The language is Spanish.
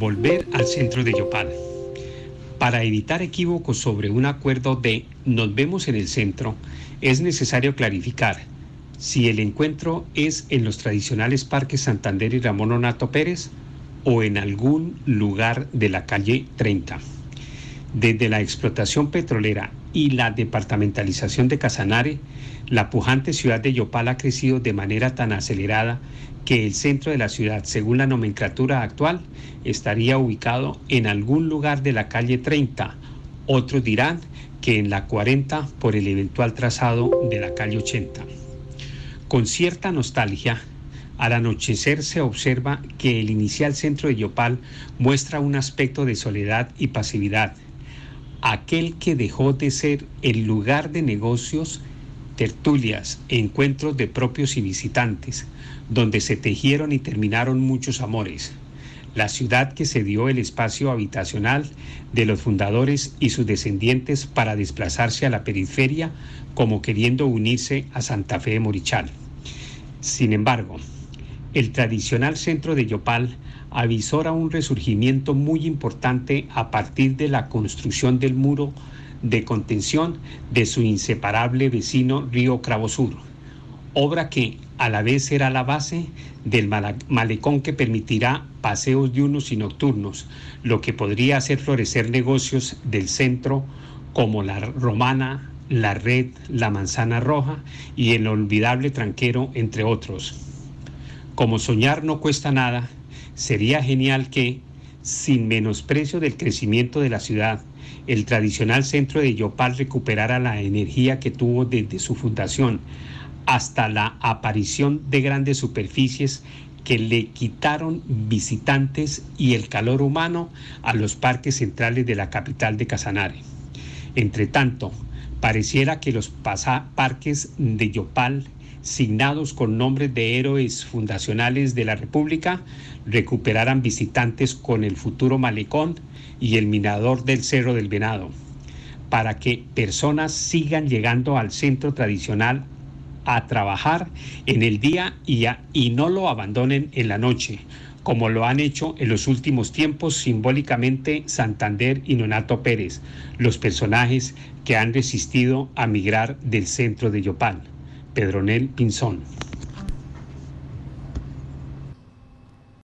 Volver al centro de Yopal. Para evitar equívocos sobre un acuerdo de nos vemos en el centro, es necesario clarificar si el encuentro es en los tradicionales parques Santander y Ramón Onato Pérez o en algún lugar de la calle 30. Desde la explotación petrolera y la departamentalización de Casanare, la pujante ciudad de Yopal ha crecido de manera tan acelerada que el centro de la ciudad, según la nomenclatura actual, estaría ubicado en algún lugar de la calle 30. Otros dirán que en la 40 por el eventual trazado de la calle 80. Con cierta nostalgia, al anochecer se observa que el inicial centro de Yopal muestra un aspecto de soledad y pasividad aquel que dejó de ser el lugar de negocios, tertulias, encuentros de propios y visitantes, donde se tejieron y terminaron muchos amores. La ciudad que se dio el espacio habitacional de los fundadores y sus descendientes para desplazarse a la periferia como queriendo unirse a Santa Fe de Morichal. Sin embargo, el tradicional centro de Yopal avisora un resurgimiento muy importante a partir de la construcción del muro de contención de su inseparable vecino río Sur, obra que a la vez será la base del malecón que permitirá paseos diurnos y nocturnos, lo que podría hacer florecer negocios del centro como la romana, la red, la manzana roja y el olvidable tranquero, entre otros. Como soñar no cuesta nada, Sería genial que, sin menosprecio del crecimiento de la ciudad, el tradicional centro de Yopal recuperara la energía que tuvo desde su fundación hasta la aparición de grandes superficies que le quitaron visitantes y el calor humano a los parques centrales de la capital de Casanare. Entre tanto, pareciera que los parques de Yopal signados con nombres de héroes fundacionales de la República, recuperarán visitantes con el futuro malecón y el minador del Cerro del Venado, para que personas sigan llegando al centro tradicional a trabajar en el día y, y no lo abandonen en la noche, como lo han hecho en los últimos tiempos simbólicamente Santander y Nonato Pérez, los personajes que han resistido a migrar del centro de Yopal. Pedronel Pinzón.